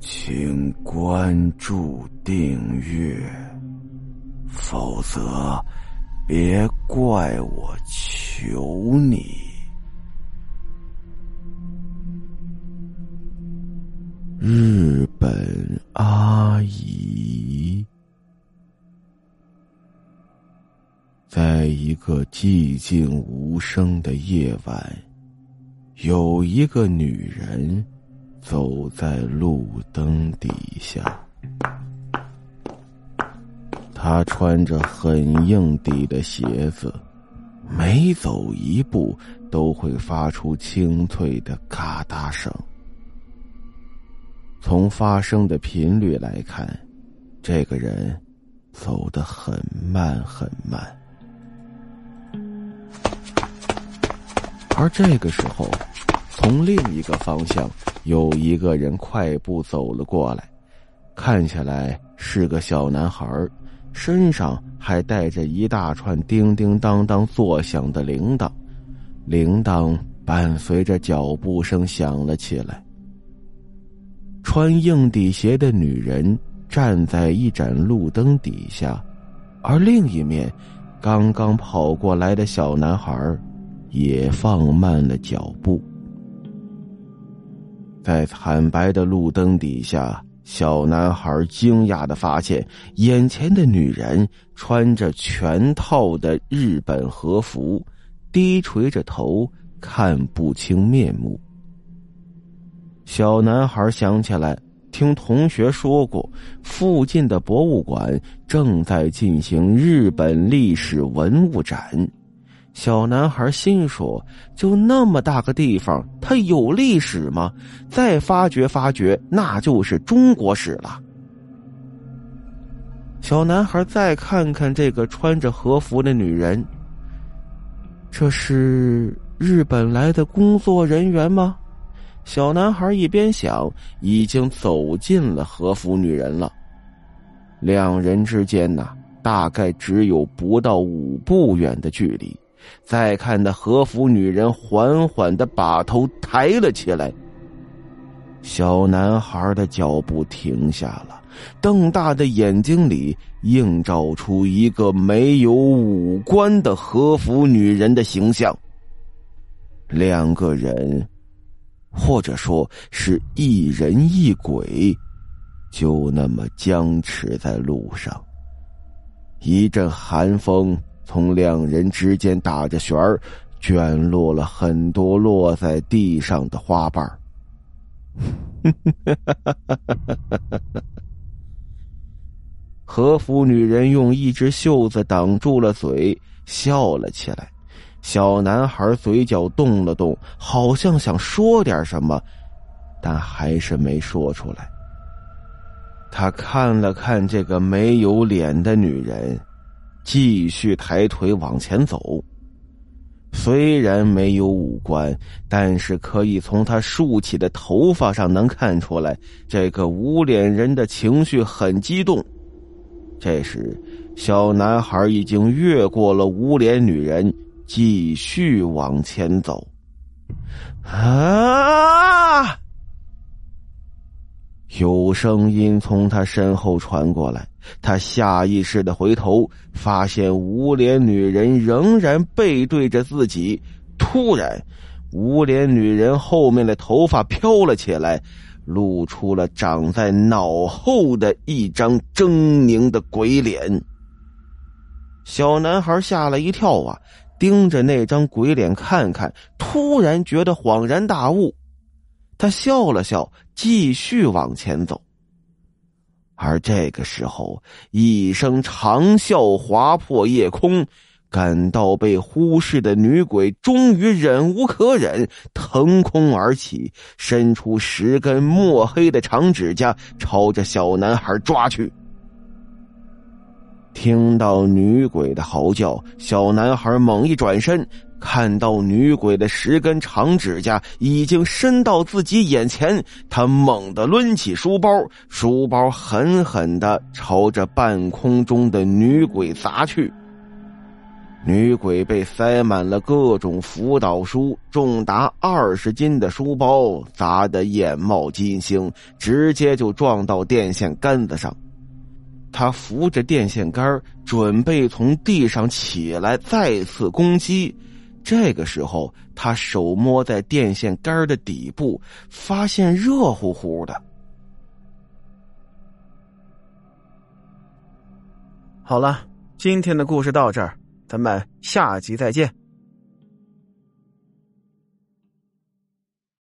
请关注订阅，否则别怪我求你。日本阿姨，在一个寂静无声的夜晚，有一个女人。走在路灯底下，他穿着很硬底的鞋子，每走一步都会发出清脆的嘎哒声。从发声的频率来看，这个人走得很慢很慢。而这个时候，从另一个方向。有一个人快步走了过来，看起来是个小男孩，身上还带着一大串叮叮当当作响的铃铛，铃铛伴随着脚步声响了起来。穿硬底鞋的女人站在一盏路灯底下，而另一面，刚刚跑过来的小男孩也放慢了脚步。在惨白的路灯底下，小男孩惊讶的发现，眼前的女人穿着全套的日本和服，低垂着头，看不清面目。小男孩想起来，听同学说过，附近的博物馆正在进行日本历史文物展。小男孩心说：“就那么大个地方，它有历史吗？再发掘发掘，那就是中国史了。”小男孩再看看这个穿着和服的女人，这是日本来的工作人员吗？小男孩一边想，已经走近了和服女人了。两人之间呢，大概只有不到五步远的距离。再看那和服女人缓缓的把头抬了起来，小男孩的脚步停下了，瞪大的眼睛里映照出一个没有五官的和服女人的形象。两个人，或者说是一人一鬼，就那么僵持在路上，一阵寒风。从两人之间打着旋儿，卷落了很多落在地上的花瓣儿。和服女人用一只袖子挡住了嘴，笑了起来。小男孩嘴角动了动，好像想说点什么，但还是没说出来。他看了看这个没有脸的女人。继续抬腿往前走，虽然没有五官，但是可以从他竖起的头发上能看出来，这个无脸人的情绪很激动。这时，小男孩已经越过了无脸女人，继续往前走。啊！有声音从他身后传过来，他下意识的回头，发现无脸女人仍然背对着自己。突然，无脸女人后面的头发飘了起来，露出了长在脑后的一张狰狞的鬼脸。小男孩吓了一跳啊，盯着那张鬼脸看看，突然觉得恍然大悟。他笑了笑，继续往前走。而这个时候，一声长啸划破夜空，感到被忽视的女鬼终于忍无可忍，腾空而起，伸出十根墨黑的长指甲，朝着小男孩抓去。听到女鬼的嚎叫，小男孩猛一转身。看到女鬼的十根长指甲已经伸到自己眼前，他猛地抡起书包，书包狠狠的朝着半空中的女鬼砸去。女鬼被塞满了各种辅导书，重达二十斤的书包砸得眼冒金星，直接就撞到电线杆子上。他扶着电线杆，准备从地上起来再次攻击。这个时候，他手摸在电线杆的底部，发现热乎乎的。好了，今天的故事到这儿。咱们下集再见。